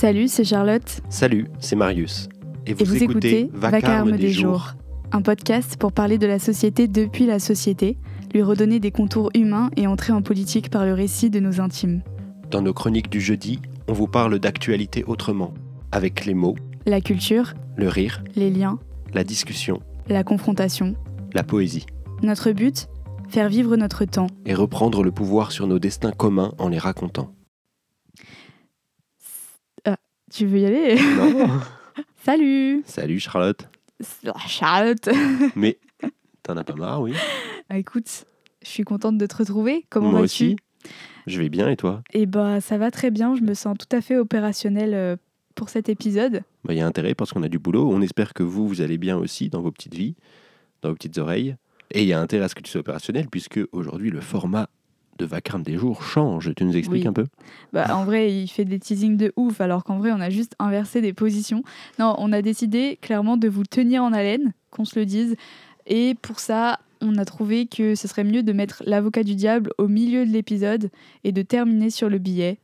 Salut, c'est Charlotte. Salut, c'est Marius. Et vous, écoutez, Vacarme, des, jours. un podcast pour parler de la société depuis la société, lui redonner des contours humains et entrer en politique par le récit de nos intimes. Dans nos chroniques du jeudi, on vous parle d'actualité autrement, avec les mots, la culture, le rire, les liens, la discussion, la confrontation, la poésie. Notre but Faire vivre notre temps. Et reprendre le pouvoir sur nos destins communs en les racontant. Tu veux y aller? Non Salut Salut Charlotte. Charlotte Mais t'en as pas marre, oui ah, Écoute, je suis contente de te retrouver. Comment Moi aussi. Je vais bien et toi? Eh bah ça va très bien, je me sens tout à fait opérationnelle euh, pour cet épisode. Bah, Il y a intérêt parce qu'on a du boulot. On espère que vous, vous allez bien aussi dans vos petites vies, dans vos petites oreilles. Et il y a intérêt à ce que tu sois opérationnel puisque aujourd'hui le format de Vacarme des jours change. Tu nous expliques Oui. un peu? Bah, en vrai, il fait des teasings de ouf, alors qu'en vrai, on a juste inversé des positions. Non, on a décidé clairement de vous tenir en haleine, qu'on se le dise. Et pour ça, on a trouvé que ce serait mieux de mettre l'avocat du diable au milieu de l'épisode et de terminer sur le billet.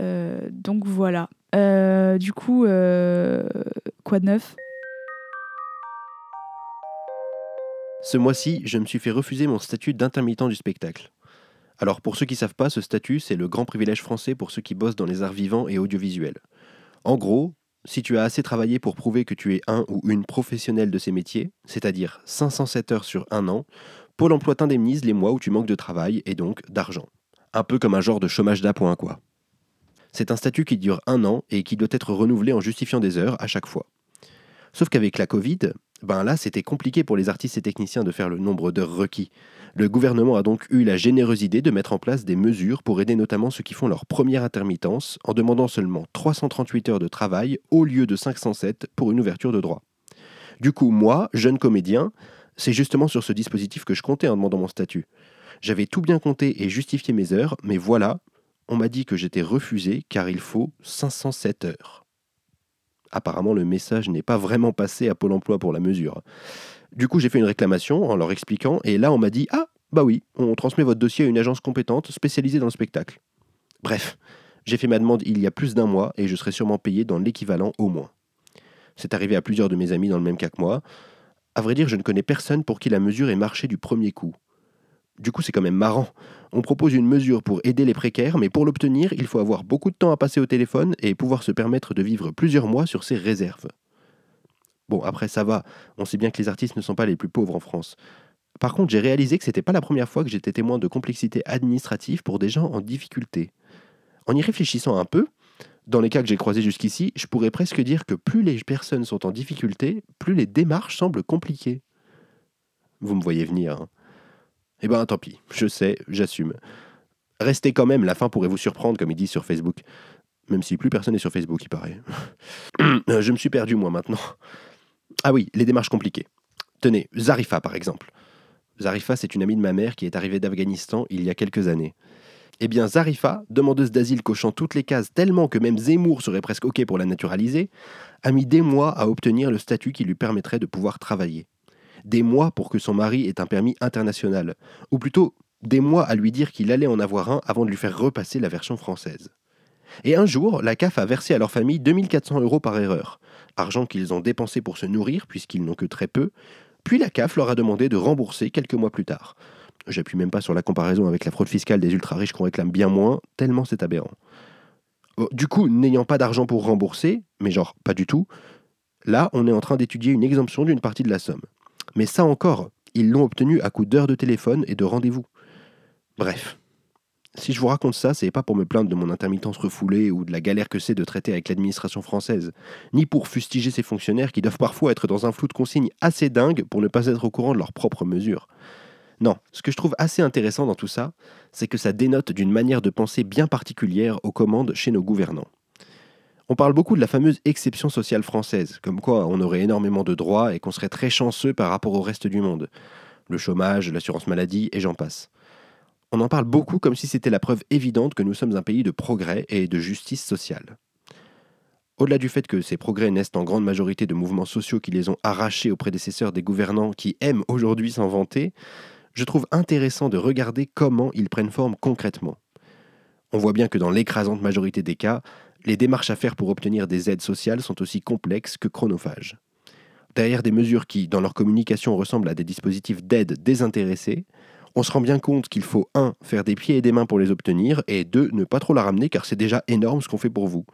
Euh, donc voilà. Euh, du coup, euh, quoi de neuf? Ce mois-ci, je me suis fait refuser mon statut d'intermittent du spectacle. Alors pour ceux qui savent pas, ce statut, c'est le grand privilège français pour ceux qui bossent dans les arts vivants et audiovisuels. En gros, si tu as assez travaillé pour prouver que tu es un ou une professionnelle de ces métiers, c'est-à-dire 507 heures sur un an, Pôle emploi t'indemnise les mois où tu manques de travail et donc d'argent. Un peu comme un genre de chômage d'appoint, quoi. C'est un statut qui dure un an et qui doit être renouvelé en justifiant des heures à chaque fois. Sauf qu'avec la Covid, ben là, c'était compliqué pour les artistes et techniciens de faire le nombre d'heures requis. Le gouvernement a donc eu la généreuse idée de mettre en place des mesures pour aider notamment ceux qui font leur première intermittence en demandant seulement 338 heures de travail au lieu de 507 pour une ouverture de droit. Du coup, moi, jeune comédien, c'est justement sur ce dispositif que je comptais en demandant mon statut. J'avais tout bien compté et justifié mes heures, mais voilà, on m'a dit que j'étais refusé car il faut 507 heures. Apparemment, le message n'est pas vraiment passé à Pôle emploi pour la mesure. Du coup, j'ai fait une réclamation en leur expliquant, et là, on m'a dit Ah, bah oui, on transmet votre dossier à une agence compétente spécialisée dans le spectacle. Bref, j'ai fait ma demande il y a plus d'un mois, et je serai sûrement payé dans l'équivalent au moins. C'est arrivé à plusieurs de mes amis dans le même cas que moi. À vrai dire, je ne connais personne pour qui la mesure ait marché du premier coup. Du coup, c'est quand même marrant. On propose une mesure pour aider les précaires, mais pour l'obtenir, il faut avoir beaucoup de temps à passer au téléphone et pouvoir se permettre de vivre plusieurs mois sur ses réserves. Bon, après, ça va. On sait bien que les artistes ne sont pas les plus pauvres en France. Par contre, j'ai réalisé que c'était pas la première fois que j'étais témoin de complexité administrative pour des gens en difficulté. En y réfléchissant un peu, dans les cas que j'ai croisés jusqu'ici, je pourrais presque dire que plus les personnes sont en difficulté, plus les démarches semblent compliquées. Vous me voyez venir. Hein. Eh ben tant pis, je sais, j'assume. Restez quand même, la fin pourrait vous surprendre, comme ils disent sur Facebook. Même si plus personne n'est sur Facebook, il paraît. je me suis perdu, moi, maintenant. Ah oui, les démarches compliquées. Tenez, Zarifa, par exemple. Zarifa, c'est une amie de ma mère qui est arrivée d'Afghanistan il y a quelques années. Eh bien, Zarifa, demandeuse d'asile cochant toutes les cases tellement que même Zemmour serait presque OK pour la naturaliser, a mis des mois à obtenir le statut qui lui permettrait de pouvoir travailler. Des mois pour que son mari ait un permis international. Ou plutôt, des mois à lui dire qu'il allait en avoir un avant de lui faire repasser la version française. Et un jour, la CAF a versé à leur famille 2400 euros par erreur, argent qu'ils ont dépensé pour se nourrir puisqu'ils n'ont que très peu, puis la CAF leur a demandé de rembourser quelques mois plus tard. J'appuie même pas sur la comparaison avec la fraude fiscale des ultra-riches qu'on réclame bien moins, tellement c'est aberrant. Oh, Du coup, n'ayant pas d'argent pour rembourser, mais genre pas du tout, là on est en train d'étudier une exemption d'une partie de la somme. Mais ça encore, ils l'ont obtenu à coup d'heures de téléphone et de rendez-vous. Bref. Si je vous raconte ça, c'est pas pour me plaindre de mon intermittence refoulée ou de la galère que c'est de traiter avec l'administration française, ni pour fustiger ces fonctionnaires qui doivent parfois être dans un flou de consignes assez dingue pour ne pas être au courant de leurs propres mesures. Non, ce que je trouve assez intéressant dans tout ça, c'est que ça dénote d'une manière de penser bien particulière aux commandes chez nos gouvernants. On parle beaucoup de la fameuse exception sociale française, comme quoi on aurait énormément de droits et qu'on serait très chanceux par rapport au reste du monde. Le chômage, l'assurance maladie et j'en passe. On en parle beaucoup comme si c'était la preuve évidente que nous sommes un pays de progrès et de justice sociale. Au-delà du fait que ces progrès naissent en grande majorité de mouvements sociaux qui les ont arrachés aux prédécesseurs des gouvernants qui aiment aujourd'hui s'en vanter, je trouve intéressant de regarder comment ils prennent forme concrètement. On voit bien que dans l'écrasante majorité des cas, Les démarches à faire pour obtenir des aides sociales sont aussi complexes que chronophages. Derrière des mesures qui, dans leur communication, ressemblent à des dispositifs d'aide désintéressés, on se rend bien compte qu'il faut 1. faire des pieds et des mains pour les obtenir, et 2. ne pas trop la ramener car c'est déjà énorme ce qu'on fait pour vous.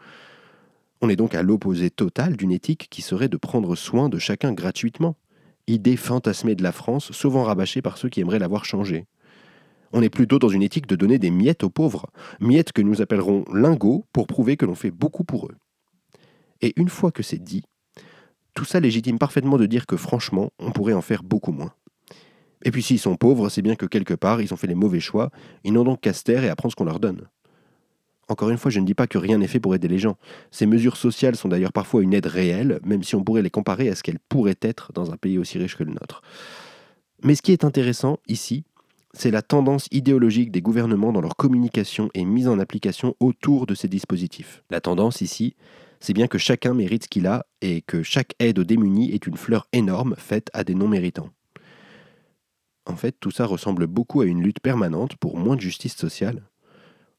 On est donc à l'opposé total d'une éthique qui serait de prendre soin de chacun gratuitement. Idée fantasmée de la France, souvent rabâchée par ceux qui aimeraient l'avoir changée. On est plutôt dans une éthique de donner des miettes aux pauvres, miettes que nous appellerons lingots pour prouver que l'on fait beaucoup pour eux. Et une fois que c'est dit, tout ça légitime parfaitement de dire que franchement, on pourrait en faire beaucoup moins. Et puis s'ils sont pauvres, c'est bien que quelque part, ils ont fait les mauvais choix, ils n'ont donc qu'à se taire et à prendre ce qu'on leur donne. Encore une fois, je ne dis pas que rien n'est fait pour aider les gens. Ces mesures sociales sont d'ailleurs parfois une aide réelle, même si on pourrait les comparer à ce qu'elles pourraient être dans un pays aussi riche que le nôtre. Mais ce qui est intéressant ici, c'est la tendance idéologique des gouvernements dans leur communication et mise en application autour de ces dispositifs. La tendance ici, c'est bien que chacun mérite ce qu'il a et que chaque aide aux démunis est une fleur énorme faite à des non-méritants. En fait, tout ça ressemble beaucoup à une lutte permanente pour moins de justice sociale.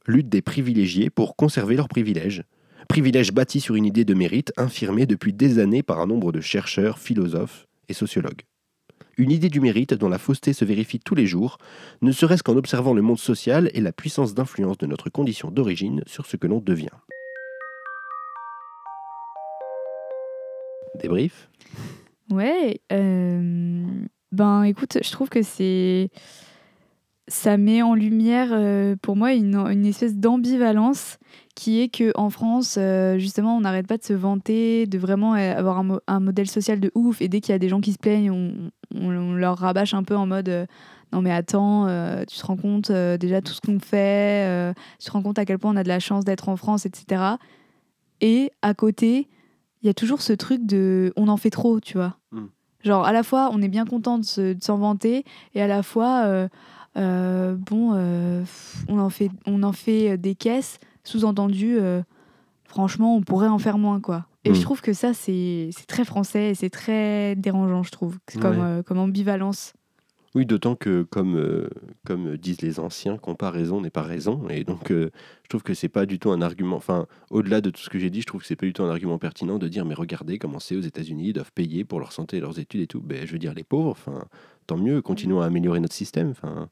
Lutte des privilégiés pour conserver leurs privilèges. Privilèges bâtis sur une idée de mérite infirmée depuis des années par un nombre de chercheurs, philosophes et sociologues. Une idée du mérite dont la fausseté se vérifie tous les jours, ne serait-ce qu'en observant le monde social et la puissance d'influence de notre condition d'origine sur ce que l'on devient. Débrief Ouais, euh, ben écoute, je trouve que c'est. Ça met en lumière euh, pour moi une, une espèce d'ambivalence qui est que en France, euh, justement, on n'arrête pas de se vanter, de vraiment avoir un, mo- un modèle social de ouf. Et dès qu'il y a des gens qui se plaignent, on, on- on leur rabâche un peu en mode euh, non mais attends, euh, tu te rends compte euh, déjà tout ce qu'on fait, euh, tu te rends compte à quel point on a de la chance d'être en France, etc. Et à côté, il y a toujours ce truc de on en fait trop, tu vois. Mm. Genre à la fois on est bien content de se- de s'en vanter et à la fois euh, euh, bon euh, on en fait on en fait des caisses sous-entendu euh, franchement on pourrait en faire moins quoi. Et je trouve que ça c'est très français et c'est très dérangeant je trouve C'est comme Ouais. euh, comme ambivalence. Oui, d'autant que, comme, euh, comme disent les anciens, comparaison n'est pas raison. Et donc, euh, je trouve que c'est pas du tout un argument. Enfin, au-delà de tout ce que j'ai dit, je trouve que c'est pas du tout un argument pertinent de dire mais regardez comment c'est aux États-Unis, ils doivent payer pour leur santé et leurs études et tout. Ben, je veux dire, les pauvres, enfin, tant mieux, continuons à améliorer notre système. Enfin,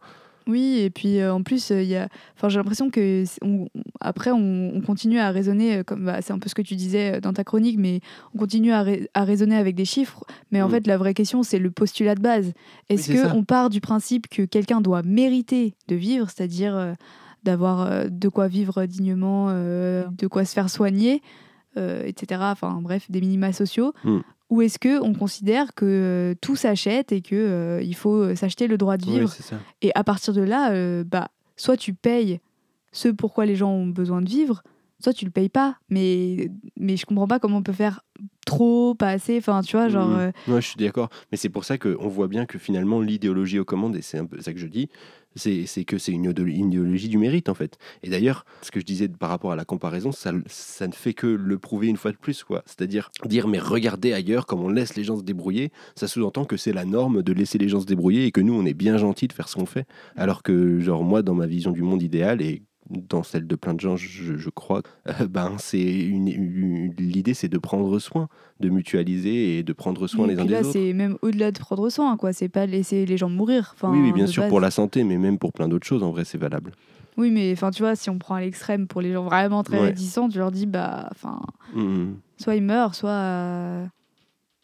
Oui, et puis euh, en plus, euh, il y a... enfin, j'ai l'impression que on- après, on, on continue à raisonner, euh, comme bah, c'est un peu ce que tu disais dans ta chronique, mais on continue à, rai- à raisonner avec des chiffres. Mais en Mm. fait, la vraie question, c'est le postulat de base. Est-ce ça. qu'on part du principe que quelqu'un doit mériter de vivre, c'est-à-dire euh, d'avoir de quoi vivre dignement, de quoi se faire soigner, euh, etc. Enfin bref, des minima sociaux. Mm. Ou est-ce que on considère que euh, tout s'achète et que euh, il faut euh, s'acheter le droit de vivre et à partir de là, bah, soit tu payes ce pourquoi les gens ont besoin de vivre, soit tu le payes pas. Mais, mais je comprends pas comment on peut faire trop, pas assez. Enfin, tu vois, genre. Mhm. euh, Ouais, je suis d'accord. Mais c'est pour ça qu'on voit bien que finalement, l'idéologie aux commandes, et c'est un peu ça que je dis, c'est que c'est une idéologie du mérite, en fait. Et d'ailleurs, ce que je disais par rapport à la comparaison, ça, ça ne fait que le prouver une fois de plus, quoi. C'est-à-dire dire, mais regardez ailleurs, comme on laisse les gens se débrouiller, ça sous-entend que c'est la norme de laisser les gens se débrouiller et que nous, on est bien gentil de faire ce qu'on fait. Alors que, genre, moi, dans ma vision du monde idéal, et dans celle de plein de gens, je, je crois, euh, ben, c'est une, une- l'idée, c'est de prendre soin, de mutualiser et de prendre soin les uns des là, autres. c'est même au-delà de prendre soin, quoi. C'est pas laisser les gens mourir. Enfin, oui, oui, bien sûr, base. pour la santé, mais même pour plein d'autres choses, en vrai, c'est valable. Oui, mais enfin, tu vois, si on prend à l'extrême pour les gens vraiment très Ouais. réticents, tu leur dis, bah, enfin, Mhm. soit ils meurent, soit, euh,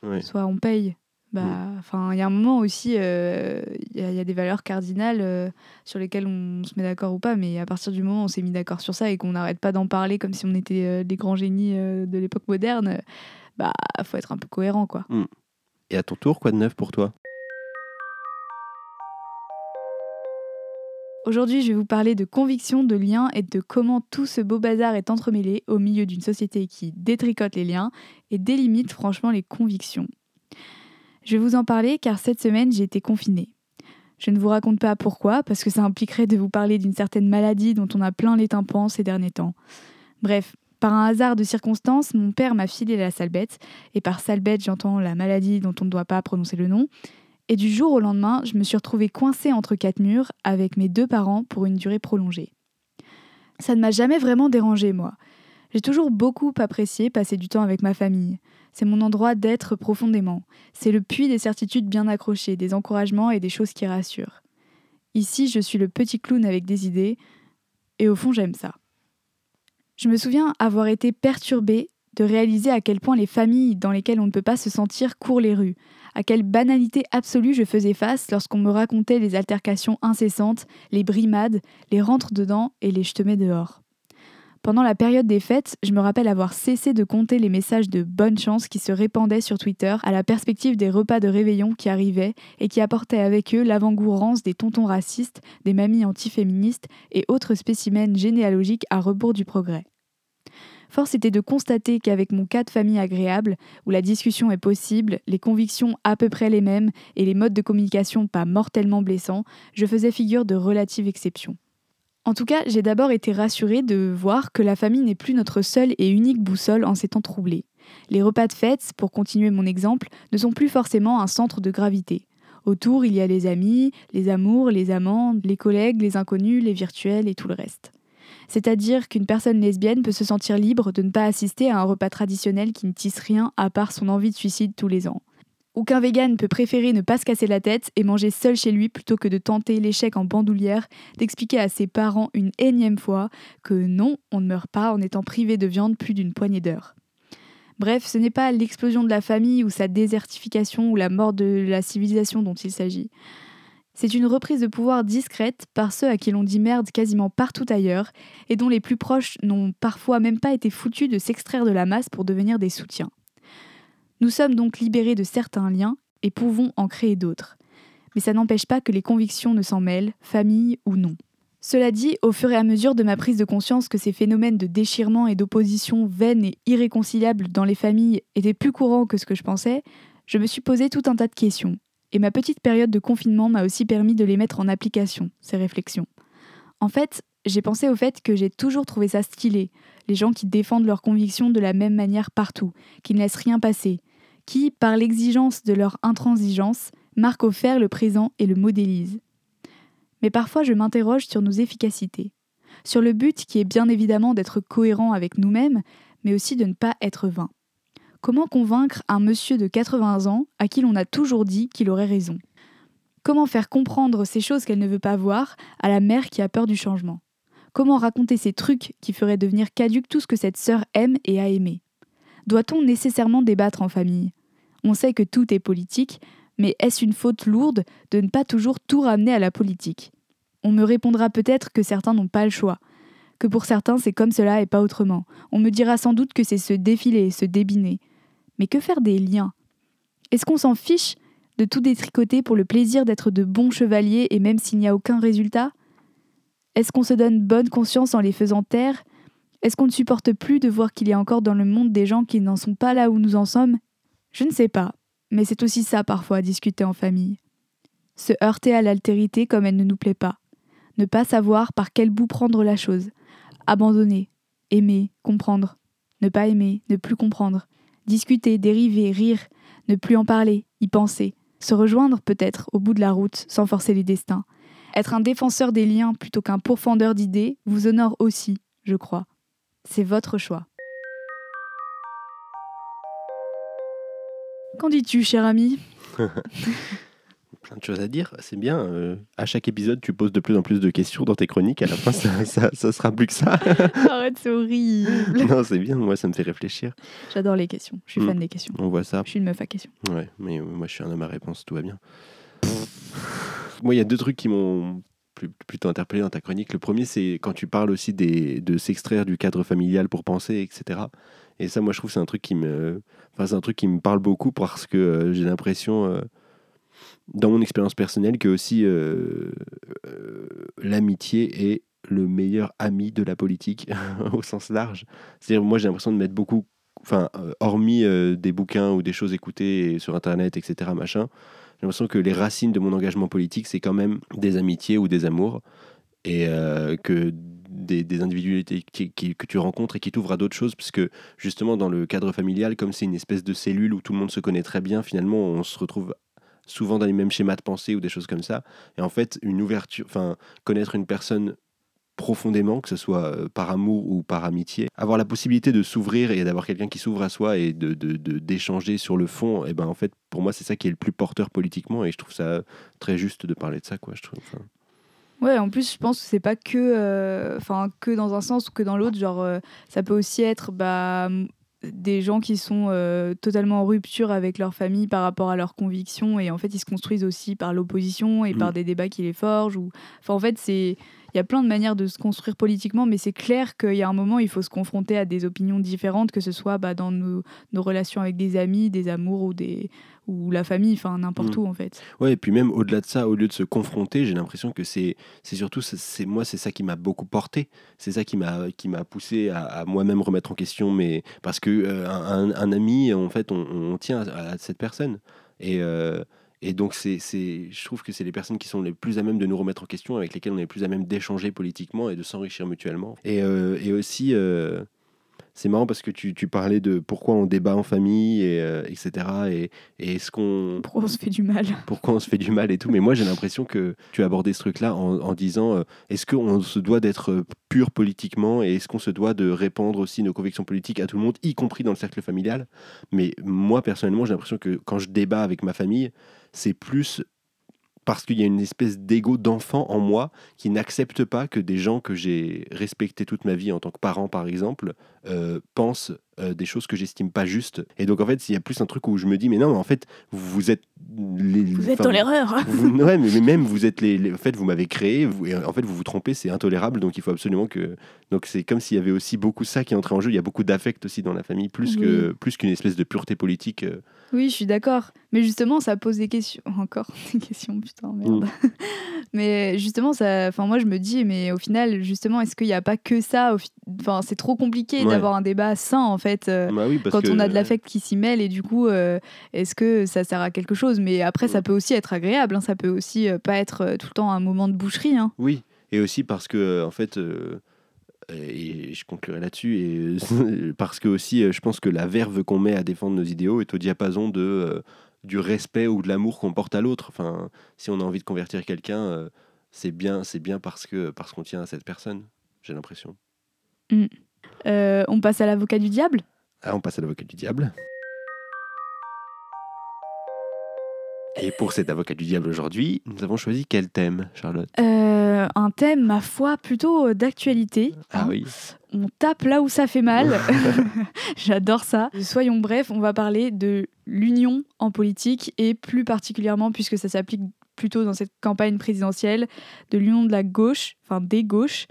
Ouais. soit on paye. Bah, Mm. enfin, il y a un moment aussi, euh, il y, a- il y a des valeurs cardinales euh, sur lesquelles on se met d'accord ou pas, mais à partir du moment où on s'est mis d'accord sur ça et qu'on n'arrête pas d'en parler comme si on était euh, des grands génies de l'époque moderne, bah, faut être un peu cohérent, quoi. Et à ton tour, quoi de neuf pour toi? Aujourd'hui, je vais vous parler de conviction, de liens et de comment tout ce beau bazar est entremêlé au milieu d'une société qui détricote les liens et délimite franchement les convictions. Je vais vous en parler car cette semaine, j'ai été confinée. Je ne vous raconte pas pourquoi, parce que ça impliquerait de vous parler d'une certaine maladie dont on a plein les tympans ces derniers temps. Bref, par un hasard de circonstances, mon père m'a filé la sale bête, et par sale bête, j'entends la maladie dont on ne doit pas prononcer le nom, et du jour au lendemain, je me suis retrouvée coincée entre quatre murs avec mes deux parents pour une durée prolongée. Ça ne m'a jamais vraiment dérangée, moi. J'ai toujours beaucoup apprécié passer du temps avec ma famille. C'est mon endroit d'être profondément. C'est le puits des certitudes bien accrochées, des encouragements et des choses qui rassurent. Ici, je suis le petit clown avec des idées, et au fond, j'aime ça. Je me souviens avoir été perturbée de réaliser à quel point les familles dans lesquelles on ne peut pas se sentir courent les rues, à quelle banalité absolue je faisais face lorsqu'on me racontait les altercations incessantes, les brimades, les rentres dedans et les je te mets dehors. Pendant la période des fêtes, je me rappelle avoir cessé de compter les messages de bonne chance qui se répandaient sur Twitter à la perspective des repas de réveillon qui arrivaient et qui apportaient avec eux l'avant-goût rance des tontons racistes, des mamies antiféministes et autres spécimens généalogiques à rebours du progrès. Force était de constater qu'avec mon cas de famille agréable, où la discussion est possible, les convictions à peu près les mêmes et les modes de communication pas mortellement blessants, je faisais figure de relative exception. En tout cas, j'ai d'abord été rassurée de voir que la famille n'est plus notre seule et unique boussole en ces temps troublés. Les repas de fête, pour continuer mon exemple, ne sont plus forcément un centre de gravité. Autour, il y a les amis, les amours, les amants, les collègues, les inconnus, les virtuels et tout le reste. C'est-à-dire qu'une personne lesbienne peut se sentir libre de ne pas assister à un repas traditionnel qui ne tisse rien à part son envie de suicide tous les ans. Ou vegan peut préférer ne pas se casser la tête et manger seul chez lui plutôt que de tenter l'échec en bandoulière d'expliquer à ses parents une énième fois que non, on ne meurt pas en étant privé de viande plus d'une poignée d'heures. Bref, ce n'est pas l'explosion de la famille ou sa désertification ou la mort de la civilisation dont il s'agit. C'est une reprise de pouvoir discrète par ceux à qui l'on dit merde quasiment partout ailleurs et dont les plus proches n'ont parfois même pas été foutus de s'extraire de la masse pour devenir des soutiens. Nous sommes donc libérés de certains liens et pouvons en créer d'autres. Mais ça n'empêche pas que les convictions ne s'en mêlent, famille ou non. Cela dit, au fur et à mesure de ma prise de conscience que ces phénomènes de déchirement et d'opposition vaines et irréconciliables dans les familles étaient plus courants que ce que je pensais, je me suis posé tout un tas de questions et ma petite période de confinement m'a aussi permis de les mettre en application, ces réflexions. En fait, j'ai pensé au fait que j'ai toujours trouvé ça stylé, les gens qui défendent leurs convictions de la même manière partout, qui ne laissent rien passer, qui, par l'exigence de leur intransigeance, marquent au fer le présent et le modélisent. Mais parfois je m'interroge sur nos efficacités, sur le but qui est bien évidemment d'être cohérent avec nous-mêmes, mais aussi de ne pas être vain. Comment convaincre un monsieur de 80 ans à qui l'on a toujours dit qu'il aurait raison? Comment faire comprendre ces choses qu'elle ne veut pas voir à la mère qui a peur du changement? Comment raconter ces trucs qui feraient devenir caduque tout ce que cette sœur aime et a aimé? Doit-on nécessairement débattre en famille? On sait que tout est politique, mais est-ce une faute lourde de ne pas toujours tout ramener à la politique? On me répondra peut-être que certains n'ont pas le choix, que pour certains c'est comme cela et pas autrement. On me dira sans doute que c'est se défiler, se débiner. Mais que faire des liens? Est-ce qu'on s'en fiche de tout détricoter pour le plaisir d'être de bons chevaliers et même s'il n'y a aucun résultat? Est-ce qu'on se donne bonne conscience en les faisant taire? Est-ce qu'on ne supporte plus de voir qu'il y a encore dans le monde des gens qui n'en sont pas là où nous en sommes? Je ne sais pas, mais c'est aussi ça parfois discuter en famille. Se heurter à l'altérité comme elle ne nous plaît pas. Ne pas savoir par quel bout prendre la chose. Abandonner, aimer, comprendre. Ne pas aimer, ne plus comprendre discuter, dériver, rire, ne plus en parler, y penser, se rejoindre peut-être au bout de la route sans forcer les destins. Être un défenseur des liens plutôt qu'un pourfendeur d'idées vous honore aussi, je crois. C'est votre choix. Qu'en dis-tu, cher ami? Plein de choses à dire. C'est bien. Euh, à chaque épisode, tu poses de plus en plus de questions dans tes chroniques. À la fin, ça, ça, sera plus que ça. Arrête, c'est horrible. Non, c'est bien. Moi, ça me fait réfléchir. J'adore les questions. Je suis fan mm. des questions. On voit ça. Je suis une meuf à questions. Ouais, mais euh, moi, je suis un homme à réponse. Tout va bien. moi, il y a deux trucs qui m'ont plutôt interpellé dans ta chronique. Le premier, c'est quand tu parles aussi des, de s'extraire du cadre familial pour penser, etc. Et ça, moi, je trouve c'est un me, c'est un truc qui me parle beaucoup parce que euh, j'ai l'impression, dans mon expérience personnelle que aussi euh, euh, l'amitié est le meilleur ami de la politique au sens large. C'est-à-dire moi j'ai l'impression de mettre beaucoup, enfin euh, hormis des bouquins ou des choses écoutées sur internet, etc. Machin, j'ai l'impression que les racines de mon engagement politique c'est quand même des amitiés ou des amours et que des, des individualités que tu rencontres et qui t'ouvrent à d'autres choses, puisque justement dans le cadre familial, comme c'est une espèce de cellule où tout le monde se connaît très bien, finalement on se retrouve souvent dans les mêmes schémas de pensée ou des choses comme ça. Et en fait, une ouverture, enfin, connaître une personne profondément, que ce soit euh, par amour ou par amitié, avoir la possibilité de s'ouvrir et d'avoir quelqu'un qui s'ouvre à soi et d'échanger sur le fond, et ben en fait, pour moi, c'est ça qui est le plus porteur politiquement, et je trouve ça très juste de parler de ça, quoi. Je trouve. Ouais, en plus, je pense que c'est pas que, euh, enfin, que dans un sens ou que dans l'autre. Genre, euh, ça peut aussi être bah, des gens qui sont euh, totalement en rupture avec leur famille par rapport à leurs convictions et en fait, ils se construisent aussi par l'opposition et par mm. des débats qui les forgent. Ou... Enfin, en fait, c'est il y a plein de manières de se construire politiquement, mais c'est clair qu'il y a un moment, il faut se confronter à des opinions différentes, que ce soit bah, dans nos, nos, relations avec des amis, des amours ou, des, ou la famille, enfin n'importe mm. où en fait. Ouais, et puis même au-delà de ça, au lieu de se confronter, j'ai l'impression que c'est surtout, c'est moi, c'est ça qui m'a beaucoup porté. C'est ça qui m'a poussé à, à moi-même remettre en question, mais parce que euh, un, un, ami, en fait, on, on tient à, cette personne. Et. Euh, et donc, c'est, je trouve que c'est les personnes qui sont les plus à même de nous remettre en question, avec lesquelles on est les plus à même d'échanger politiquement et de s'enrichir mutuellement. Et, euh, et aussi, euh, c'est marrant parce que tu, tu, parlais de pourquoi on débat en famille, et, euh, etc. Et, et est-ce qu'on... Pourquoi on se fait du mal? Pourquoi on se fait du mal et tout? Mais moi, j'ai l'impression que tu as abordé ce truc-là en, en disant, est-ce qu'on se doit d'être pur politiquement et est-ce qu'on se doit de répandre aussi nos convictions politiques à tout le monde, y compris dans le cercle familial? Mais moi, personnellement, j'ai l'impression que quand je débat avec ma famille, c'est plus parce qu'il y a une espèce d'ego d'enfant en moi qui n'accepte pas que des gens que j'ai respectés toute ma vie en tant que parent, par exemple, euh, pensent euh, des choses que j'estime pas justes. Et donc, en fait, il y a plus un truc où je me dis, mais non, mais en fait, vous êtes. Les, vous êtes dans l'erreur. ouais, mais, même vous êtes les. en fait, vous m'avez créé, vous, et en fait, vous vous trompez, c'est intolérable, donc il faut absolument que. Donc, c'est comme s'il y avait aussi beaucoup ça qui est entré en jeu. Il y a beaucoup d'affect aussi dans la famille, plus que plus qu'une espèce de pureté politique. Euh, oui, je suis d'accord. Mais justement, ça pose des questions. Encore des questions, putain, merde. Mm. mais justement, ça... enfin, moi, je me dis, mais au final, justement, est-ce qu'il n'y a pas que ça enfin, C'est trop compliqué d'avoir un débat sain, en fait, euh, bah quand on a de l'affect qui s'y mêle. Et du coup, euh, est-ce que ça sert à quelque chose? Mais après, ça mm. peut aussi être agréable. Hein. Ça peut aussi euh, pas être tout le temps un moment de boucherie. Hein. Oui. Et aussi parce que, en fait et je conclurai là-dessus, et parce que aussi, je pense que la verve qu'on met à défendre nos idéaux est au diapason de, euh, du respect ou de l'amour qu'on porte à l'autre. Enfin, si on a envie de convertir quelqu'un, euh, c'est bien, c'est bien parce que parce qu'on tient à cette personne. J'ai l'impression. Mm. On passe à l'avocat du diable. Ah, on passe à l'avocat du diable. Et pour cet avocat du diable aujourd'hui, nous avons choisi quel thème, Charlotte? Euh, Un thème, ma foi, plutôt euh, d'actualité. Ah hein. oui. On tape là où ça fait mal. J'adore ça. Soyons brefs, on va parler de l'union en politique et plus particulièrement, puisque ça s'applique plutôt dans cette campagne présidentielle, de l'union de la gauche, enfin des gauches.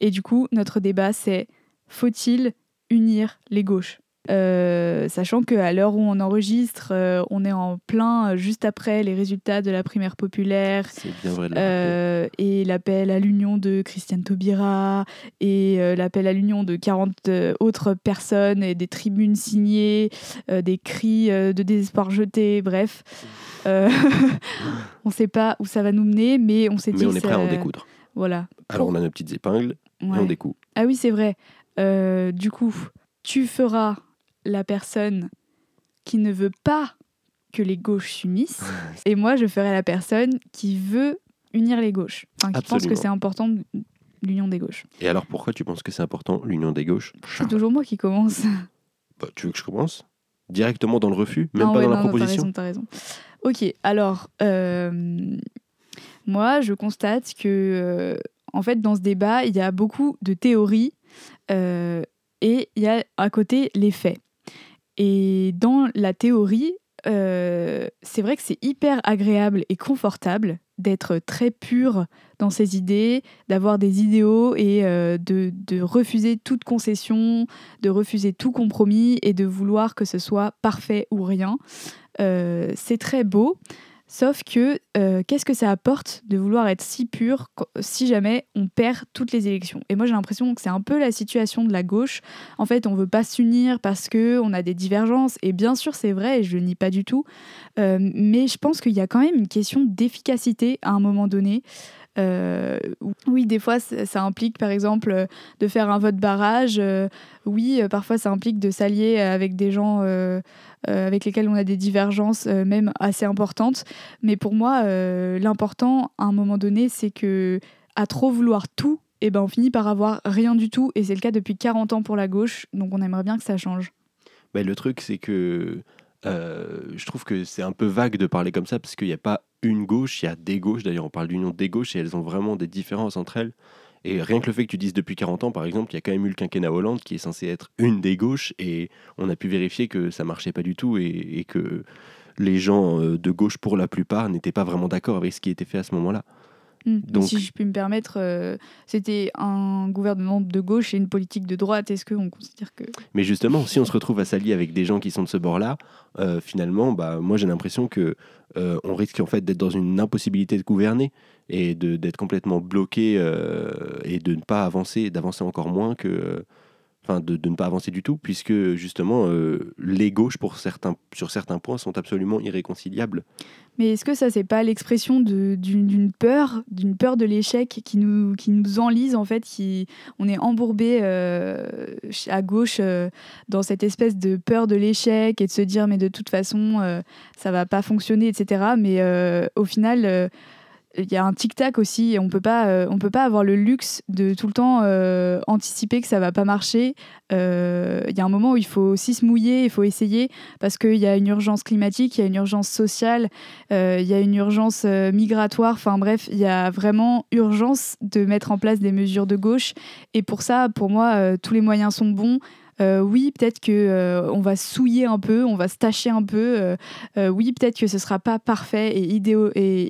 Et du coup, notre débat, c'est faut-il unir les gauches? Euh, sachant qu'à l'heure où on enregistre, euh, on est en plein euh, juste après les résultats de la primaire populaire et l'appel à l'union de Christiane Taubira et l'appel à l'union de 40 autres personnes et des tribunes signées, des cris de désespoir jetés, bref. on ne sait pas où ça va nous mener, mais on s'est dit. Mais on est prêt à en découdre. Voilà. Alors on a nos petites épingles et on découd. Ah oui, c'est vrai. Du coup, tu feras la personne qui ne veut pas que les gauches s'unissent, et moi je ferai la personne qui veut unir les gauches, enfin, qui pense que c'est important l'union des gauches. Et alors pourquoi tu penses que c'est important l'union des gauches? C'est toujours moi qui commence. Bah, tu veux que je commence? Directement dans le refus Même pas dans la proposition Non, t'as raison, as raison. Ok, alors, euh, moi je constate que, euh, en fait, dans ce débat, il y a beaucoup de théories euh, et il y a à côté les faits. Et dans la théorie, euh, c'est vrai que c'est hyper agréable et confortable d'être très pur dans ses idées, d'avoir des idéaux et euh, de, refuser toute concession, de refuser tout compromis et de vouloir que ce soit parfait ou rien. C'est très beau. Sauf que euh, qu'est-ce que ça apporte de vouloir être si pur si jamais on perd toutes les élections? Et moi j'ai l'impression que c'est un peu la situation de la gauche. En fait, on veut pas s'unir parce que on a des divergences. Et bien sûr c'est vrai, et je le nie pas du tout. Euh, mais je pense qu'il y a quand même une question d'efficacité à un moment donné. Euh, oui, des fois, ça, implique, par exemple, de faire un vote barrage. Euh, oui, euh, parfois, ça implique de s'allier avec des gens avec lesquels on a des divergences, même assez importantes. Mais pour moi, l'important, à un moment donné, c'est que à trop vouloir tout, et ben on finit par avoir rien du tout. Et c'est le cas depuis 40 ans pour la gauche, donc on aimerait bien que ça change. Ben, le truc, c'est que euh, je trouve que c'est un peu vague de parler comme ça, parce qu'il n'y a pas une gauche, il y a des gauches. D'ailleurs, on parle d'union des gauches et elles ont vraiment des différences entre elles. Et rien que le fait que tu dises depuis 40 ans, par exemple, il y a quand même eu le quinquennat Hollande qui est censé être une des gauches et on a pu vérifier que ça marchait pas du tout et, que les gens euh, de gauche, pour la plupart, n'étaient pas vraiment d'accord avec ce qui était fait à ce moment-là. Mm. Donc- Si je puis me permettre, euh, c'était un gouvernement de gauche et une politique de droite. Est-ce qu'on considère que... Mais justement, si on se retrouve à s'allier avec des gens qui sont de ce bord-là, euh, finalement, bah, moi j'ai l'impression que euh, on risque en fait d'être dans une impossibilité de gouverner et d'être complètement bloqué et de ne pas avancer, d'avancer encore moins que, de, ne pas avancer du tout, puisque justement euh, les gauches pour certains, sur certains points sont absolument irréconciliables. Mais est-ce que ça, c'est pas l'expression d'une peur, d'une peur de l'échec qui nous, qui nous enlise en fait, qui on est embourbé euh, à gauche euh, dans cette espèce de peur de l'échec et de se dire mais de toute façon ça va pas fonctionner, etc. Mais au final, il y a un tic-tac aussi on peut pas, euh, on peut pas avoir le luxe de tout le temps euh, anticiper que ça va pas marcher. Euh, Il y a un moment où il faut aussi se mouiller, il faut essayer parce qu'il y a une urgence climatique, il y a une urgence sociale, il y a une urgence migratoire. Enfin bref, il y a vraiment urgence de mettre en place des mesures de gauche. Et pour ça, pour moi, tous les moyens sont bons. Euh, oui, peut-être que euh, on va souiller un peu, on va se tâcher un peu. euh, oui, peut-être que ce sera pas parfait et,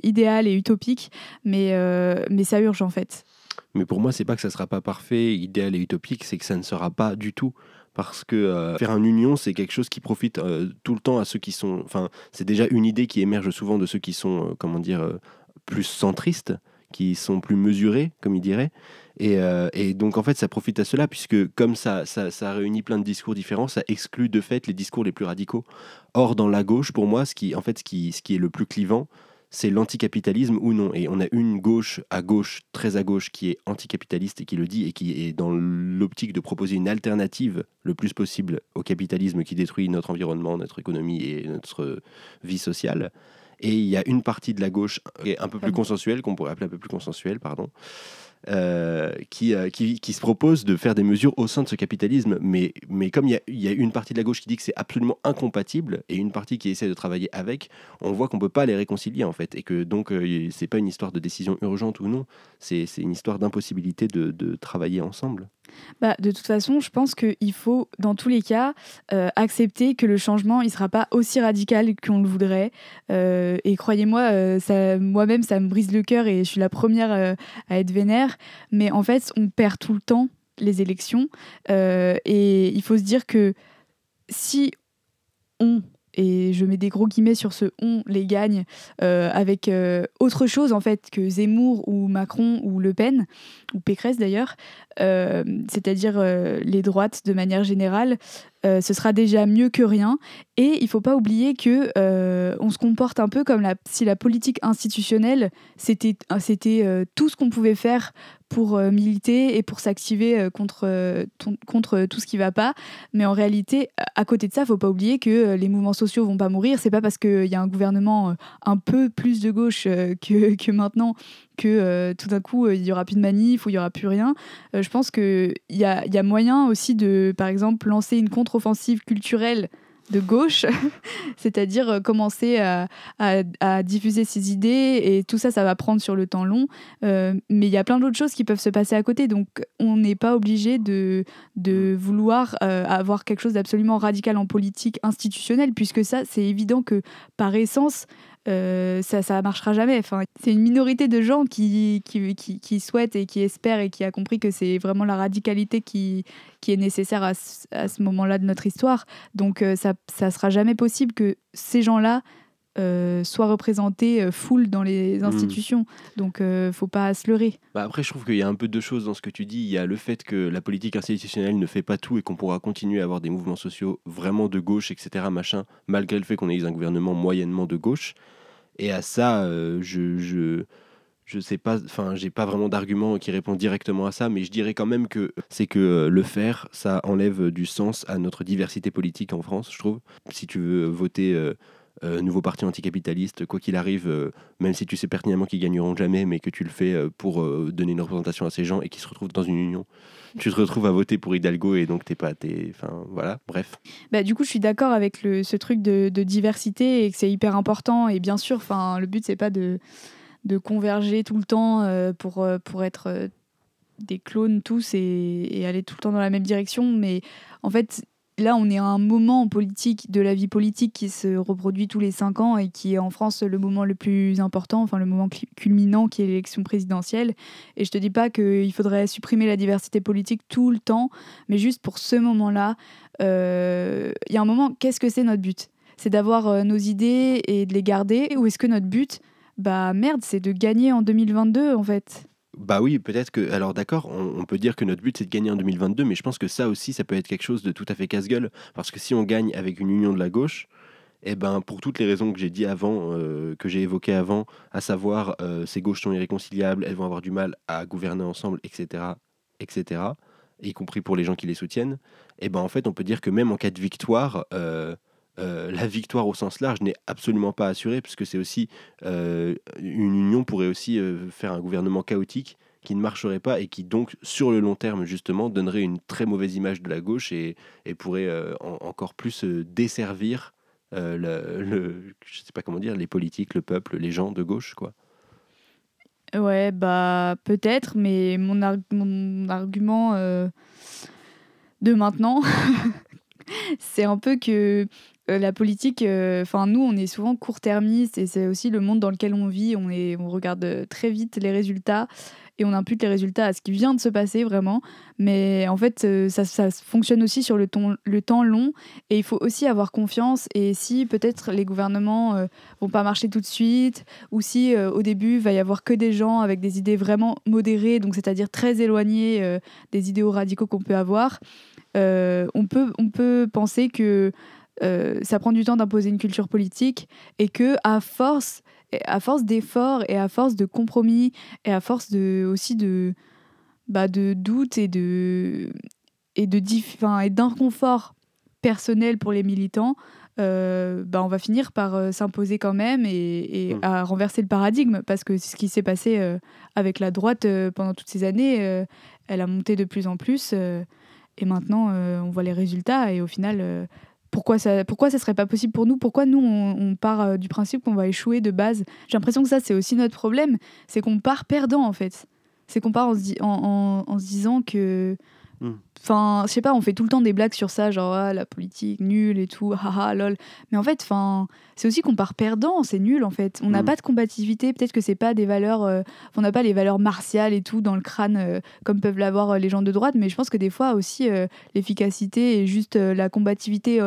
idéal et utopique, mais, mais ça urge en fait. Mais pour moi, c'est pas que ça sera pas parfait, idéal et utopique, c'est que ça ne sera pas du tout. Parce que faire une union, c'est quelque chose qui profite tout le temps à ceux qui sont. Enfin, c'est déjà une idée qui émerge souvent de ceux qui sont, comment dire, plus centristes, qui sont plus mesurés, comme ils diraient. Et, euh, et donc, en fait, ça profite à cela, puisque comme ça, ça, ça réunit plein de discours différents, ça exclut de fait les discours les plus radicaux. Or, dans la gauche, pour moi, ce qui, en fait, ce qui, ce qui est le plus clivant, c'est l'anticapitalisme ou non. Et on a une gauche à gauche, très à gauche, qui est anticapitaliste et qui le dit et qui est dans l'optique de proposer une alternative le plus possible au capitalisme qui détruit notre environnement, notre économie et notre vie sociale. Et il y a une partie de la gauche qui est un peu plus consensuelle, qu'on pourrait appeler un peu plus consensuelle, pardon, euh, qui, euh, qui, qui se propose de faire des mesures au sein de ce capitalisme. Mais, mais comme il y a, il y a une partie de la gauche qui dit que c'est absolument incompatible et une partie qui essaie de travailler avec, on voit qu'on ne peut pas les réconcilier en fait. Et que donc, euh, c'est pas une histoire de décision urgente ou non, c'est c'est une histoire d'impossibilité de, de travailler ensemble. Bah, de toute façon, je pense qu'il faut, dans tous les cas, euh, accepter que le changement, il ne sera pas aussi radical qu'on le voudrait. Euh, et croyez-moi, euh, moi-même, ça me brise le cœur et je suis la première euh, à être vénère. Mais en fait, on perd tout le temps les élections. Et il faut se dire que si on, et je mets des gros guillemets sur ce on, les gagne euh, avec euh, autre chose en fait que Zemmour ou Macron ou Le Pen, ou Pécresse d'ailleurs, euh, c'est-à-dire les droites de manière générale, euh, ce sera déjà mieux que rien. Et il faut pas oublier que euh, on se comporte un peu comme si la politique institutionnelle c'était c'était euh, tout ce qu'on pouvait faire pour militer et pour s'activer contre contre tout ce qui va pas. Mais en réalité, à côté de ça, faut pas oublier que les mouvements sociaux vont pas mourir. C'est pas parce qu'il y a un gouvernement un peu plus de gauche que, que maintenant que euh, tout d'un coup euh, il y aura plus de manif ou il y aura plus rien. Euh, je pense qu'il y a, y a moyen aussi de, par exemple, lancer une contre-offensive culturelle de gauche, c'est-à-dire commencer à, à- à diffuser ses idées et tout ça, ça va prendre sur le temps long. Euh, mais il y a plein d'autres choses qui peuvent se passer à côté, donc on n'est pas obligé de, de vouloir euh, avoir quelque chose d'absolument radical en politique institutionnelle, puisque ça, c'est évident que par essence, euh, ça ça marchera jamais. Enfin, c'est une minorité de gens qui, qui, qui, qui souhaitent et qui espèrent et qui a compris que c'est vraiment la radicalité qui, qui est nécessaire à ce, à ce moment-là de notre histoire. Donc euh, ça ça sera jamais possible que ces gens-là euh, soient représentés full dans les institutions. Donc euh, faut pas se leurrer. Bah après, je trouve qu'il y a un peu deux choses dans ce que tu dis. Il y a le fait que la politique institutionnelle ne fait pas tout et qu'on pourra continuer à avoir des mouvements sociaux vraiment de gauche, etc., machin, malgré le fait qu'on ait eu un gouvernement moyennement de gauche. Et à ça, euh, je, je, sais pas, enfin, j'ai pas vraiment d'argument qui répond directement à ça, mais je dirais quand même que c'est que euh, le faire, ça enlève du sens à notre diversité politique en France, je trouve. Si tu veux voter. euh, euh, nouveau parti anticapitaliste, quoi qu'il arrive, euh, même si tu sais pertinemment qu'ils gagneront jamais, mais que tu le fais euh, pour euh, donner une représentation à ces gens et qui se retrouvent dans une union, tu te retrouves à voter pour Hidalgo et donc t'es pas, enfin voilà, bref. Bah, du coup, je suis d'accord avec le, ce truc de, diversité et que c'est hyper important. Et bien sûr, le but, c'est pas de, de converger tout le temps pour, pour être des clones tous et, et aller tout le temps dans la même direction. Mais en fait, là, on est à un moment politique de la vie politique qui se reproduit tous les cinq ans et qui est en France le moment le plus important, enfin le moment culminant qui est l'élection présidentielle. Et je te dis pas qu'il faudrait supprimer la diversité politique tout le temps, mais juste pour ce moment-là, euh, il y a un moment, qu'est-ce que c'est notre but? C'est d'avoir euh, nos idées et de les garder Ou est-ce que notre but, bah merde, c'est de gagner en 2022 en fait? Bah oui, peut-être que. Alors d'accord, on, peut dire que notre but c'est de gagner en 2022, mais je pense que ça aussi, ça peut être quelque chose de tout à fait casse-gueule. Parce que si on gagne avec une union de la gauche, eh ben, pour toutes les raisons que j'ai dit avant, euh, que j'ai évoquées avant, à savoir euh, ces gauches sont irréconciliables, elles vont avoir du mal à gouverner ensemble, etc., etc., y compris pour les gens qui les soutiennent, eh ben, en fait, on peut dire que même en cas de victoire, euh, euh, la victoire au sens large n'est absolument pas assurée, puisque c'est aussi euh, une union pourrait aussi euh, faire un gouvernement chaotique qui ne marcherait pas et qui donc sur le long terme justement donnerait une très mauvaise image de la gauche et, pourrait en- encore plus desservir les politiques, le peuple, les gens de gauche quoi. Ouais, bah peut-être, mais mon, ar- mon argument de maintenant, c'est un peu que la politique, euh, enfin nous, on est souvent court-termiste et c'est aussi le monde dans lequel on vit. On, est, on regarde euh, très vite les résultats et on impute les résultats à ce qui vient de se passer vraiment. Mais en fait, euh, ça, fonctionne aussi sur le, ton- le temps long et il faut aussi avoir confiance. Et si peut-être les gouvernements euh, vont pas marcher tout de suite, ou si euh, au début il va y avoir que des gens avec des idées vraiment modérées, donc c'est-à-dire très éloignées euh, des idéaux radicaux qu'on peut avoir, euh, on, peut, on peut penser que euh, ça prend du temps d'imposer une culture politique et que à force, à force d'efforts et à force de compromis et à force de aussi de bah, de doutes et de et de et d'inconfort personnel pour les militants, euh, bah, on va finir par euh, s'imposer quand même et, et Mm. à renverser le paradigme parce que c'est ce qui s'est passé euh, avec la droite pendant toutes ces années. elle a monté de plus en plus et maintenant on voit les résultats et au final. Pourquoi ça, pourquoi ça serait pas possible pour nous? Pourquoi nous, on, part euh, du principe qu'on va échouer de base? J'ai l'impression que ça, c'est aussi notre problème. C'est qu'on part perdant, en fait. C'est qu'on part en- en se disant que. Mm. Enfin, je sais pas, on fait tout le temps des blagues sur ça, genre ah, la politique, nulle et tout, haha, lol. Mais en fait, enfin, c'est aussi qu'on part perdant, c'est nul en fait. On n'a Mm. pas de combativité, peut-être que c'est pas des valeurs. euh, on n'a pas les valeurs martiales et tout dans le crâne euh, comme peuvent l'avoir euh, les gens de droite, mais je pense que des fois aussi euh, l'efficacité et juste la combativité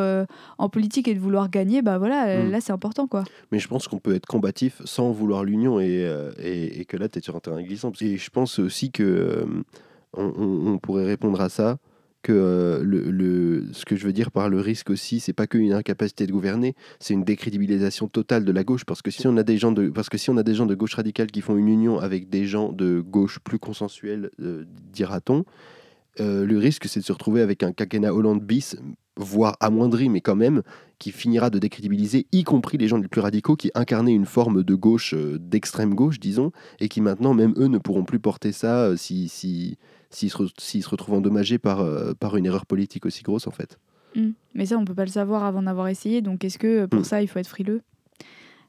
en politique et de vouloir gagner, bah voilà, Mm. là c'est important quoi. Mais je pense qu'on peut être combatif sans vouloir l'union et, et, et que là tu es sur un terrain glissant. Et je pense aussi que on, pourrait répondre à ça que euh, le, le- ce que je veux dire par le risque aussi, c'est pas qu'une incapacité de gouverner, c'est une décrédibilisation totale de la gauche. Parce que si on a des gens de, parce que si on a des gens de gauche radicale qui font une union avec des gens de gauche plus consensuelle, euh, dira-t-on, euh, le risque c'est de se retrouver avec un quinquennat Hollande bis, voire amoindri, mais quand même, qui finira de décrédibiliser, y compris les gens les plus radicaux qui incarnaient une forme de gauche, euh, d'extrême gauche, disons, et qui maintenant, même eux, ne pourront plus porter ça euh, si, si, s'ils se, retrouvent endommagés par, euh, par une erreur politique aussi grosse, en fait. Mm. Mais ça, on peut pas le savoir avant d'avoir essayé. Donc, est-ce que pour Mm. ça, il faut être frileux?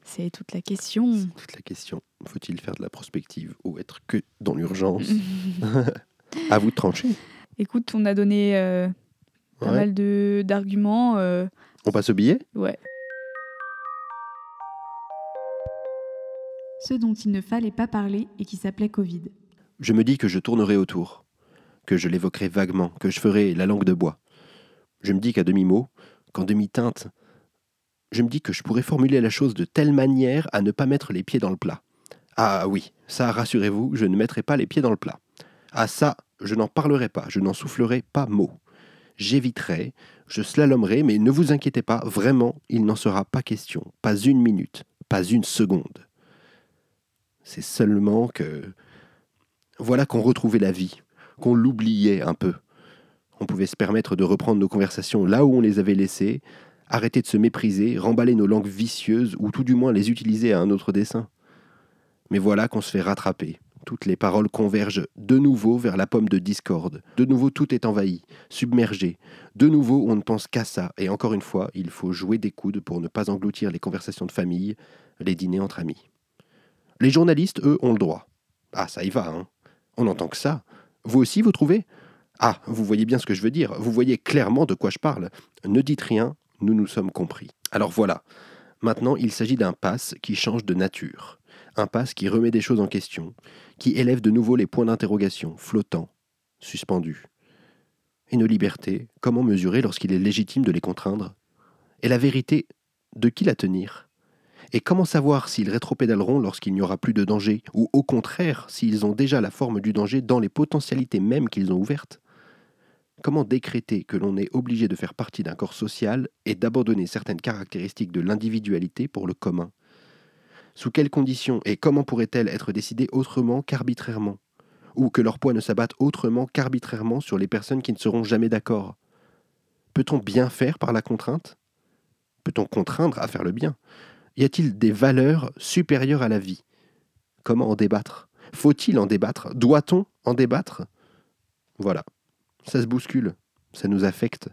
C'est toute la question. C'est toute la question. Faut-il faire de la prospective ou être que dans l'urgence? À vous de trancher. Écoute, on a donné pas Ouais. mal de d'arguments. euh, On passe au billet? Ouais. Ce dont il ne fallait pas parler et qui s'appelait Covid. Je me dis que je tournerai autour, que je l'évoquerai vaguement, que je ferai la langue de bois. Je me dis qu'à demi-mot, qu'en demi-teinte, je me dis que je pourrais formuler la chose de telle manière à ne pas mettre les pieds dans le plat. Ah oui, ça, rassurez-vous, je ne mettrai pas les pieds dans le plat. Ah ça, je n'en parlerai pas, je n'en soufflerai pas mot. J'éviterai, je slalomerai, mais ne vous inquiétez pas, vraiment, il n'en sera pas question, pas une minute, pas une seconde. C'est seulement que voilà qu'on retrouvait la vie, qu'on l'oubliait un peu. On pouvait se permettre de reprendre nos conversations là où on les avait laissées, Arrêter de se mépriser, remballer nos langues vicieuses ou tout du moins les utiliser à un autre dessein. Mais voilà qu'on se fait rattraper. Toutes les paroles convergent de nouveau vers la pomme de discorde. De nouveau tout est envahi, submergé. De nouveau on ne pense qu'à ça. Et encore une fois, il faut jouer des coudes pour ne pas engloutir les conversations de famille, les dîners entre amis. Les journalistes, eux, ont le droit. Ah, ça y va, hein. On entend que ça. Vous aussi, vous trouvez? Ah, vous voyez bien ce que je veux dire. Vous voyez clairement de quoi je parle. Ne dites rien, nous nous sommes compris. Alors voilà. Maintenant, il s'agit d'un pass qui change de nature. Un pass qui remet des choses en question, qui élève de nouveau les points d'interrogation, flottants, suspendus. Et nos libertés, comment mesurer lorsqu'il est légitime de les contraindre? Et la vérité, de qui la tenir? Et comment savoir s'ils rétropédaleront lorsqu'il n'y aura plus de danger, ou au contraire, s'ils ont déjà la forme du danger dans les potentialités mêmes qu'ils ont ouvertes? Comment décréter que l'on est obligé de faire partie d'un corps social et d'abandonner certaines caractéristiques de l'individualité pour le commun? Sous quelles conditions et comment pourraient-elles être décidées autrement qu'arbitrairement? Ou que leur poids ne s'abatte autrement qu'arbitrairement sur les personnes qui ne seront jamais d'accord? Peut-on bien faire par la contrainte? Peut-on contraindre à faire le bien? Y a-t-il des valeurs supérieures à la vie? Comment en débattre? Faut-il en débattre? Doit-on en débattre? Voilà. Ça se bouscule, ça nous affecte.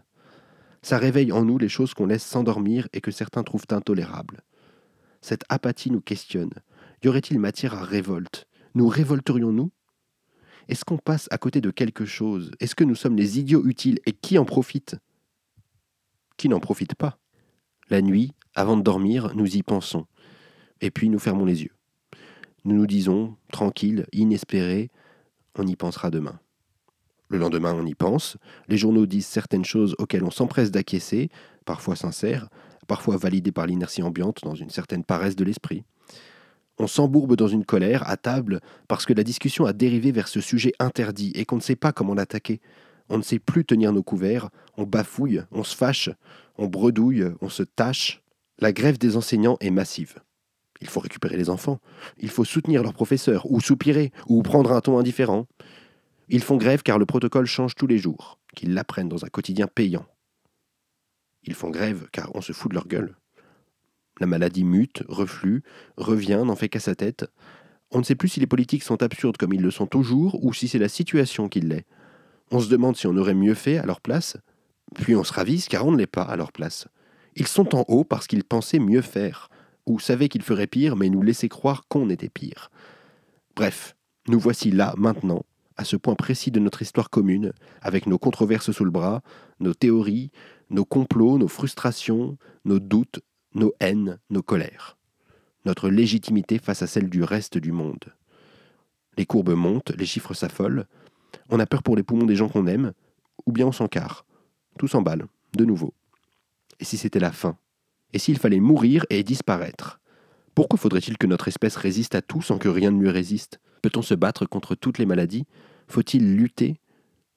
Ça réveille en nous les choses qu'on laisse s'endormir et que certains trouvent intolérables. Cette apathie nous questionne. Y aurait-il matière à révolte? Nous révolterions-nous? Est-ce qu'on passe à côté de quelque chose? Est-ce que nous sommes les idiots utiles et qui en profite? Qui n'en profite pas? La nuit, avant de dormir, nous y pensons. Et puis nous fermons les yeux. Nous nous disons, tranquille, inespéré, on y pensera demain. Le lendemain, on y pense. Les journaux disent certaines choses auxquelles on s'empresse d'acquiescer, parfois sincères, parfois validées par l'inertie ambiante dans une certaine paresse de l'esprit. On s'embourbe dans une colère à table parce que la discussion a dérivé vers ce sujet interdit et qu'on ne sait pas comment l'attaquer. On ne sait plus tenir nos couverts, on bafouille, on se fâche, on bredouille, on se tâche. La grève des enseignants est massive. Il faut récupérer les enfants, il faut soutenir leurs professeurs, ou soupirer, ou prendre un ton indifférent. Ils font grève car le protocole change tous les jours, qu'ils l'apprennent dans un quotidien payant. Ils font grève car on se fout de leur gueule. La maladie mute, reflue, revient, n'en fait qu'à sa tête. On ne sait plus si les politiques sont absurdes comme ils le sont toujours ou si c'est la situation qui l'est. On se demande si on aurait mieux fait à leur place, puis on se ravise car on ne l'est pas à leur place. Ils sont en haut parce qu'ils pensaient mieux faire, ou savaient qu'ils feraient pire mais nous laissaient croire qu'on était pire. Bref, nous voici là, maintenant, à ce point précis de notre histoire commune, avec nos controverses sous le bras, nos théories, nos complots, nos frustrations, nos doutes, nos haines, nos colères. Notre légitimité face à celle du reste du monde. Les courbes montent, les chiffres s'affolent, on a peur pour les poumons des gens qu'on aime, ou bien on s'encarre. Tout s'emballe, de nouveau. Et si c'était la fin? Et s'il fallait mourir et disparaître? Pourquoi faudrait-il que notre espèce résiste à tout sans que rien ne lui résiste? Peut-on se battre contre toutes les maladies? Faut-il lutter?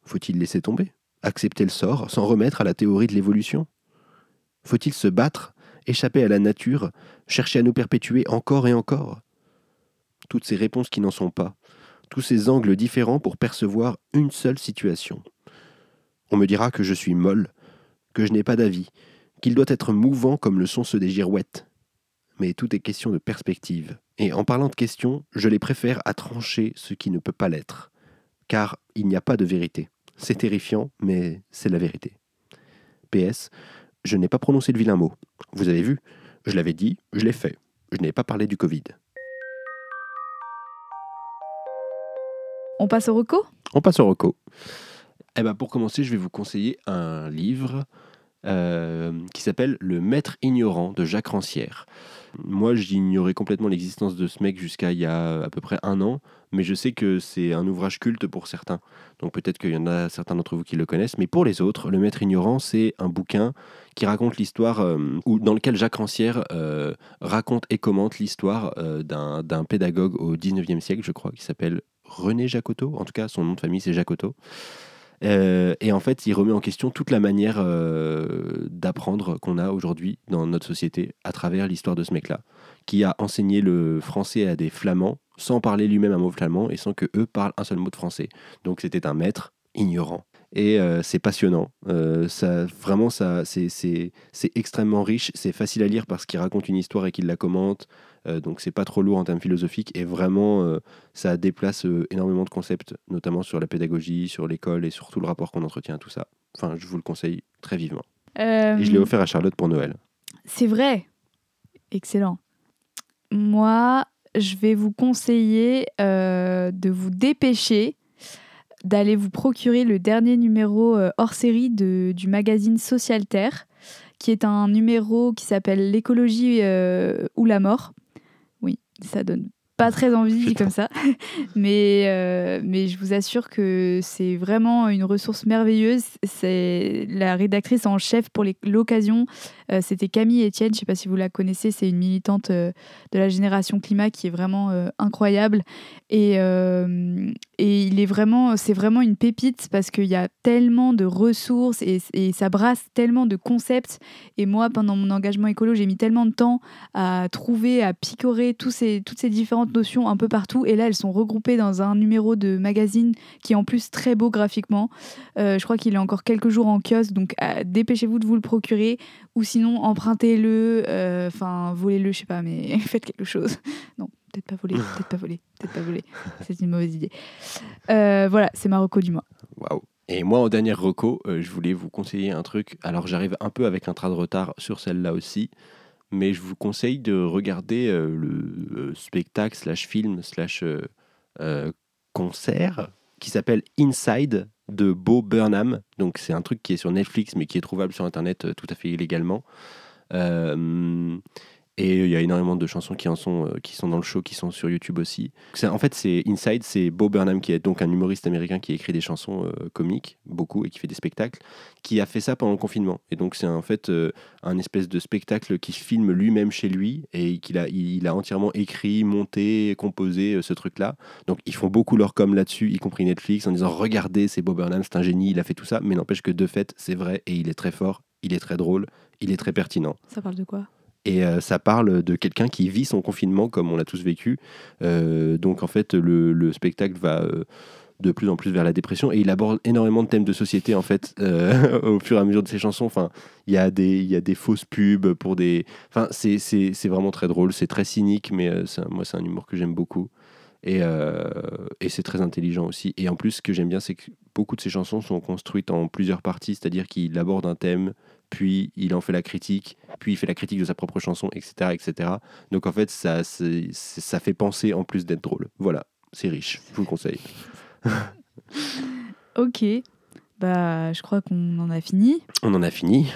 Faut-il laisser tomber? Accepter le sort sans remettre à la théorie de l'évolution? Faut-il se battre, échapper à la nature, chercher à nous perpétuer encore et encore? Toutes ces réponses qui n'en sont pas, tous ces angles différents pour percevoir une seule situation. On me dira que je suis molle, que je n'ai pas d'avis, qu'il doit être mouvant comme le sont ceux des girouettes. Mais tout est question de perspective. Et en parlant de questions, je les préfère à trancher ce qui ne peut pas l'être. Car il n'y a pas de vérité. C'est terrifiant, mais c'est la vérité. PS, je n'ai pas prononcé le vilain mot. Vous avez vu Je l'avais dit, je l'ai fait. Je n'ai pas parlé du Covid. On passe au reco? On passe au reco. Eh ben pour commencer, je vais vous conseiller un livre euh, qui s'appelle Le Maître ignorant de Jacques Rancière. Moi, j'ignorais complètement l'existence de ce mec jusqu'à il y a à peu près un an, mais je sais que c'est un ouvrage culte pour certains. Donc peut-être qu'il y en a certains d'entre vous qui le connaissent, mais pour les autres, Le Maître ignorant, c'est un bouquin qui raconte l'histoire, euh, ou dans lequel Jacques Rancière euh, raconte et commente l'histoire d'un pédagogue au 19e siècle, je crois, qui s'appelle René Jacotot. En tout cas, son nom de famille, c'est Jacotot. Euh, et en fait, il remet en question toute la manière euh, d'apprendre qu'on a aujourd'hui dans notre société à travers l'histoire de ce mec-là, qui a enseigné le français à des flamands sans parler lui-même un mot flamand et sans que eux parlent un seul mot de français. Donc c'était un maître ignorant. et euh, c'est passionnant. Ça, vraiment, ça, c'est, extrêmement riche, c'est facile à lire parce qu'il raconte une histoire et qu'il la commente, donc c'est pas trop lourd en termes philosophiques et vraiment, euh, ça déplace euh, énormément de concepts, notamment sur la pédagogie, sur l'école et surtout le rapport qu'on entretient à tout ça. Enfin, je vous le conseille très vivement. Euh, Et je l'ai offert à Charlotte pour Noël. C'est vrai. Excellent. Moi, je vais vous conseiller euh, de vous dépêcher d'aller vous procurer le dernier numéro euh, hors série de- du magazine Social Terre, qui est un numéro qui s'appelle L'écologie euh, ou la mort. Ça donne pas très envie comme ça, mais, euh, mais je vous assure que c'est vraiment une ressource merveilleuse. C'est la rédactrice en chef pour l'occasion euh, C'était Camille Etienne, je ne sais pas si vous la connaissez, c'est une militante euh, de la génération climat qui est vraiment incroyable. Et, et il est vraiment, c'est vraiment une pépite parce qu'il y a tellement de ressources et, ça brasse tellement de concepts. Et moi, pendant mon engagement écolo, j'ai mis tellement de temps à trouver, à picorer tous ces, toutes ces différentes notions un peu partout. Et là, elles sont regroupées dans un numéro de magazine qui est en plus très beau graphiquement. Euh, je crois qu'il est encore quelques jours en kiosque, donc euh, dépêchez-vous de vous le procurer ou sinon empruntez-le, euh, enfin volez-le, je sais pas, mais faites quelque chose. Non, peut-être pas voler, peut-être pas voler, peut-être pas voler. C'est une mauvaise idée. Euh, voilà, c'est Marocco du mois. Waouh. Et moi, en dernière reco, euh, je voulais vous conseiller un truc. Alors, j'arrive un peu avec un train de retard sur celle-là aussi, mais je vous conseille de regarder euh, le spectacle slash film slash concert qui s'appelle Inside de Bo Burnham. Donc, c'est un truc qui est sur Netflix, mais qui est trouvable sur Internet tout à fait illégalement. Et il y a énormément de chansons qui en sont, euh, qui sont dans le show, qui sont sur YouTube aussi. En fait, c'est Inside, c'est Bo Burnham qui est donc un humoriste américain qui écrit des chansons euh, comiques, beaucoup, et qui fait des spectacles, qui a fait ça pendant le confinement. Et donc, c'est en fait euh, un espèce de spectacle qui filme lui-même chez lui et qu'il a, il, a entièrement écrit, monté, composé ce truc-là. Donc, ils font beaucoup leur com là-dessus, y compris Netflix, en disant Regardez, c'est Bo Burnham, c'est un génie, il a fait tout ça. Mais n'empêche que de fait, c'est vrai et il est très fort, il est très drôle, il est très pertinent. Ça parle de quoi? Et euh, ça parle de quelqu'un qui vit son confinement comme on l'a tous vécu. Euh, donc en fait, le, le spectacle va euh, de plus en plus vers la dépression et il aborde énormément de thèmes de société en fait au fur et à mesure de ses chansons. Enfin, il y a des y a des fausses pubs pour des. Enfin, c'est vraiment très drôle. C'est très cynique, mais moi c'est un humour que j'aime beaucoup. Et, et c'est très intelligent aussi. Et en plus, ce que j'aime bien, c'est que beaucoup de ses chansons sont construites en plusieurs parties, c'est-à-dire qu'il aborde un thème, puis il en fait la critique, puis il fait la critique de sa propre chanson, etc. etc. Donc en fait, ça, ça fait penser en plus d'être drôle. Voilà, c'est riche, je vous le conseille. Ok, bah je crois qu'on en a fini. On en a fini.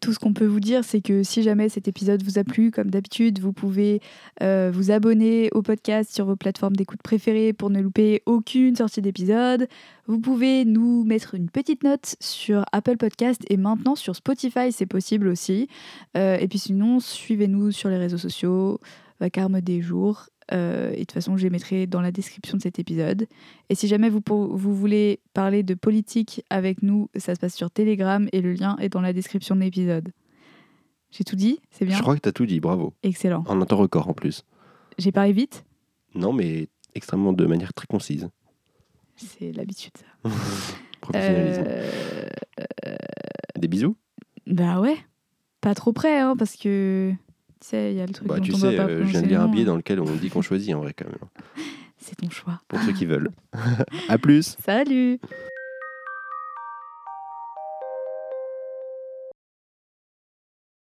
Tout ce qu'on peut vous dire, c'est que si jamais cet épisode vous a plu, comme d'habitude, vous pouvez euh, vous abonner au podcast sur vos plateformes d'écoute préférées pour ne louper aucune sortie d'épisode. Vous pouvez nous mettre une petite note sur Apple Podcast et maintenant sur Spotify, c'est possible aussi. Euh, et puis sinon, suivez-nous sur les réseaux sociaux, Vacarme des jours. Euh, et de toute façon, je les mettrai dans la description de cet épisode. Et si jamais vous, vous voulez parler de politique avec nous, ça se passe sur Telegram et le lien est dans la description de l'épisode. J'ai tout dit C'est bien Je crois que tu as tout dit, bravo. Excellent. En un temps record en plus. J'ai parlé vite Non, mais extrêmement de manière très concise. C'est l'habitude, ça. Professionnalisme. Euh, Des bisous? Bah ouais. Pas trop près, hein, parce que. Tu sais, il y a le truc bah, dont Tu on doit sais, pas euh, je viens de lire un billet hein. dans lequel on dit qu'on choisit en vrai quand même. C'est ton choix. Pour ceux qui veulent. à plus Salut